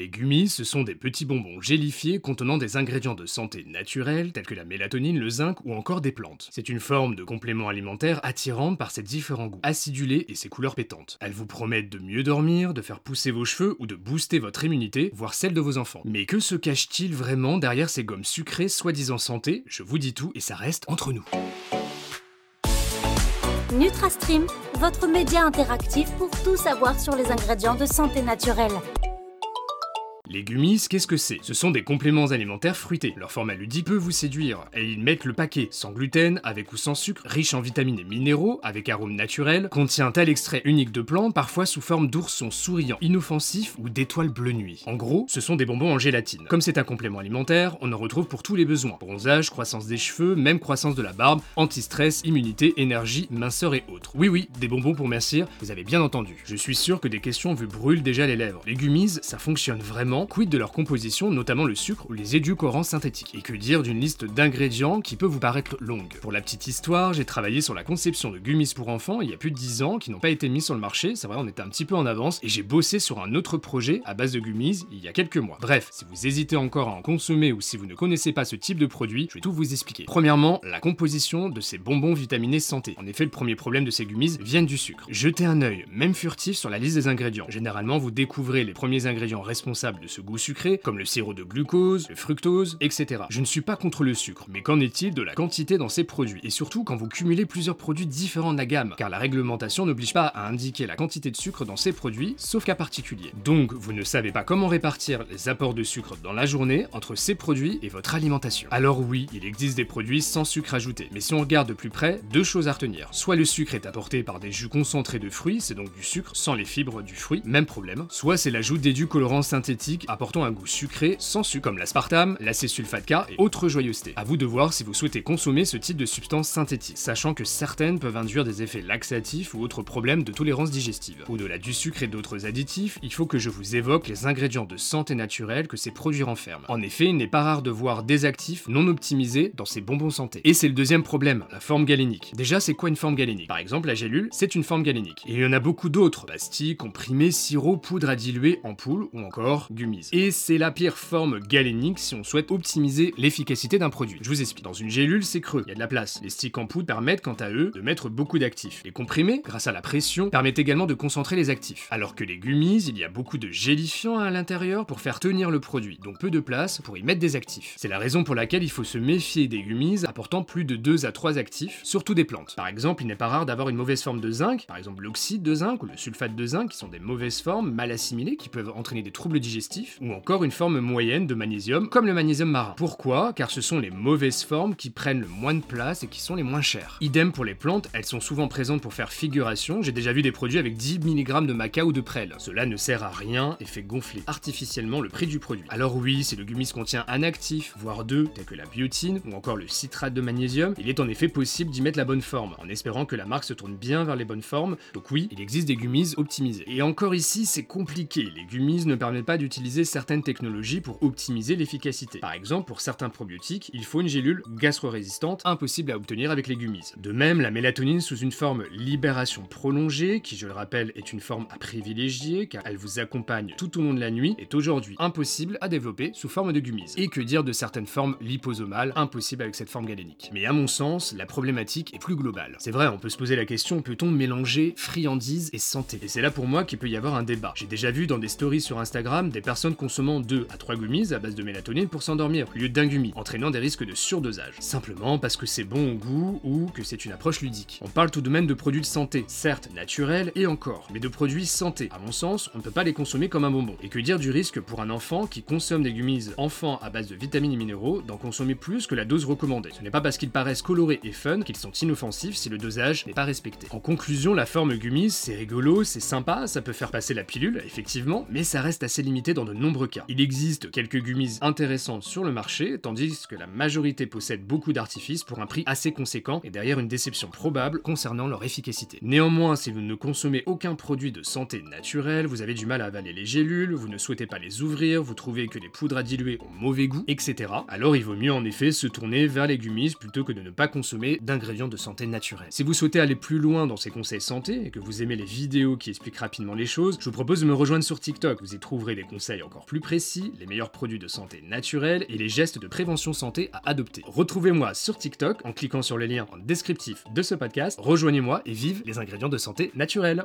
Les gummies, ce sont des petits bonbons gélifiés contenant des ingrédients de santé naturels tels que la mélatonine, le zinc ou encore des plantes. C'est une forme de complément alimentaire attirante par ses différents goûts acidulés et ses couleurs pétantes. Elles vous promettent de mieux dormir, de faire pousser vos cheveux ou de booster votre immunité, voire celle de vos enfants. Mais que se cache-t-il vraiment derrière ces gommes sucrées soi-disant santé? Je vous dis tout et ça reste entre nous. NutraStream, votre média interactif pour tout savoir sur les ingrédients de santé naturelle. Les gummies, qu'est-ce que c'est? Ce sont des compléments alimentaires fruités. Leur format ludique peut vous séduire, et ils mettent le paquet, sans gluten, avec ou sans sucre, riche en vitamines et minéraux, avec arômes naturels, contient tel extrait unique de plantes, parfois sous forme d'ourson souriant, inoffensif ou d'étoiles bleu nuit. En gros, ce sont des bonbons en gélatine. Comme c'est un complément alimentaire, on en retrouve pour tous les besoins. Bronzage, croissance des cheveux, même croissance de la barbe, anti-stress, immunité, énergie, minceur et autres. Oui oui, des bonbons pour mincir, vous avez bien entendu. Je suis sûr que des questions vous brûlent déjà les lèvres. Les gummies, ça fonctionne vraiment? Quid de leur composition, notamment le sucre ou les édulcorants synthétiques Et que dire d'une liste d'ingrédients qui peut vous paraître longue? Pour la petite histoire, j'ai travaillé sur la conception de gummies pour enfants il y a plus de 10 ans qui n'ont pas été mis sur le marché, c'est vrai on était un petit peu en avance, et j'ai bossé sur un autre projet à base de gummies il y a quelques mois. Bref, si vous hésitez encore à en consommer ou si vous ne connaissez pas ce type de produit, je vais tout vous expliquer. Premièrement, la composition de ces bonbons vitaminés santé. En effet, le premier problème de ces gummies vient du sucre. Jetez un œil, même furtif, sur la liste des ingrédients. Généralement, vous découvrez les premiers ingrédients responsables de ce goût sucré, comme le sirop de glucose, le fructose, etc. Je ne suis pas contre le sucre, mais qu'en est-il de la quantité dans ces produits? Et surtout quand vous cumulez plusieurs produits différents de la gamme, car la réglementation n'oblige pas à indiquer la quantité de sucre dans ces produits, sauf cas particulier. Donc, vous ne savez pas comment répartir les apports de sucre dans la journée entre ces produits et votre alimentation. Alors oui, il existe des produits sans sucre ajouté, mais si on regarde de plus près, deux choses à retenir. Soit le sucre est apporté par des jus concentrés de fruits, c'est donc du sucre sans les fibres du fruit, même problème. Soit c'est l'ajout d'édulcorants synthétiques apportant un goût sucré sans sucre, comme l'aspartame, l'acésulfate K et autres joyeusetés. À vous de voir si vous souhaitez consommer ce type de substances synthétiques, sachant que certaines peuvent induire des effets laxatifs ou autres problèmes de tolérance digestive. Au-delà du sucre et d'autres additifs, il faut que je vous évoque les ingrédients de santé naturelle que ces produits renferment. En effet, il n'est pas rare de voir des actifs non optimisés dans ces bonbons santé. Et c'est le deuxième problème, la forme galénique. Déjà, c'est quoi une forme galénique? Par exemple, la gélule, c'est une forme galénique. Et il y en a beaucoup d'autres, pastilles, comprimés, sirop, poudre à diluer, ampoule ou encore Et c'est la pire forme galénique si on souhaite optimiser l'efficacité d'un produit. Je vous explique. Dans une gélule, c'est creux, il y a de la place. Les sticks en poudre permettent quant à eux de mettre beaucoup d'actifs. Les comprimés, grâce à la pression, permettent également de concentrer les actifs. Alors que les gummies, il y a beaucoup de gélifiants à l'intérieur pour faire tenir le produit, donc peu de place pour y mettre des actifs. C'est la raison pour laquelle il faut se méfier des gummies apportant plus de 2 à 3 actifs, surtout des plantes. Par exemple, il n'est pas rare d'avoir une mauvaise forme de zinc, par exemple l'oxyde de zinc ou le sulfate de zinc, qui sont des mauvaises formes mal assimilées qui peuvent entraîner des troubles digestifs, ou encore une forme moyenne de magnésium, comme le magnésium marin. Pourquoi? Car ce sont les mauvaises formes qui prennent le moins de place et qui sont les moins chères. Idem pour les plantes, elles sont souvent présentes pour faire figuration, j'ai déjà vu des produits avec 10 mg de maca ou de prêle. Cela ne sert à rien et fait gonfler artificiellement le prix du produit. Alors oui, si le gummies contient un actif, voire deux, tels que la biotine ou encore le citrate de magnésium, il est en effet possible d'y mettre la bonne forme, en espérant que la marque se tourne bien vers les bonnes formes. Donc oui, il existe des gummies optimisés. Et encore ici, c'est compliqué. Les gummies ne permettent pas d'utiliser certaines technologies pour optimiser l'efficacité. Par exemple, pour certains probiotiques, il faut une gélule gastro-résistante, impossible à obtenir avec les gummies. De même, la mélatonine sous une forme libération prolongée, qui je le rappelle est une forme à privilégier car elle vous accompagne tout au long de la nuit, est aujourd'hui impossible à développer sous forme de gummies. Et que dire de certaines formes liposomales, impossible avec cette forme galénique? Mais à mon sens, la problématique est plus globale. C'est vrai, on peut se poser la question, peut-on mélanger friandise et santé? Et c'est là pour moi qu'il peut y avoir un débat. J'ai déjà vu dans des stories sur Instagram des personnes consommant 2 à 3 gummies à base de mélatonine pour s'endormir, au lieu d'un gummy, entraînant des risques de surdosage. Simplement parce que c'est bon au goût ou que c'est une approche ludique. On parle tout de même de produits de santé, certes naturels et encore, mais de produits santé. À mon sens, on ne peut pas les consommer comme un bonbon. Et que dire du risque pour un enfant qui consomme des gummies enfants à base de vitamines et minéraux d'en consommer plus que la dose recommandée? Ce n'est pas parce qu'ils paraissent colorés et fun qu'ils sont inoffensifs si le dosage n'est pas respecté. En conclusion, la forme gummies, c'est rigolo, c'est sympa, ça peut faire passer la pilule, effectivement, mais ça reste assez limité dans de nombreux cas. Il existe quelques gummies intéressantes sur le marché, tandis que la majorité possède beaucoup d'artifices pour un prix assez conséquent et derrière une déception probable concernant leur efficacité. Néanmoins, si vous ne consommez aucun produit de santé naturelle, vous avez du mal à avaler les gélules, vous ne souhaitez pas les ouvrir, vous trouvez que les poudres à diluer ont mauvais goût, etc., alors il vaut mieux en effet se tourner vers les gummies plutôt que de ne pas consommer d'ingrédients de santé naturelle. Si vous souhaitez aller plus loin dans ces conseils santé et que vous aimez les vidéos qui expliquent rapidement les choses, je vous propose de me rejoindre sur TikTok. Vous y trouverez des conseils encore plus précis, les meilleurs produits de santé naturelle et les gestes de prévention santé à adopter. Retrouvez-moi sur TikTok en cliquant sur le lien en descriptif de ce podcast. Rejoignez-moi et vive les ingrédients de santé naturelle.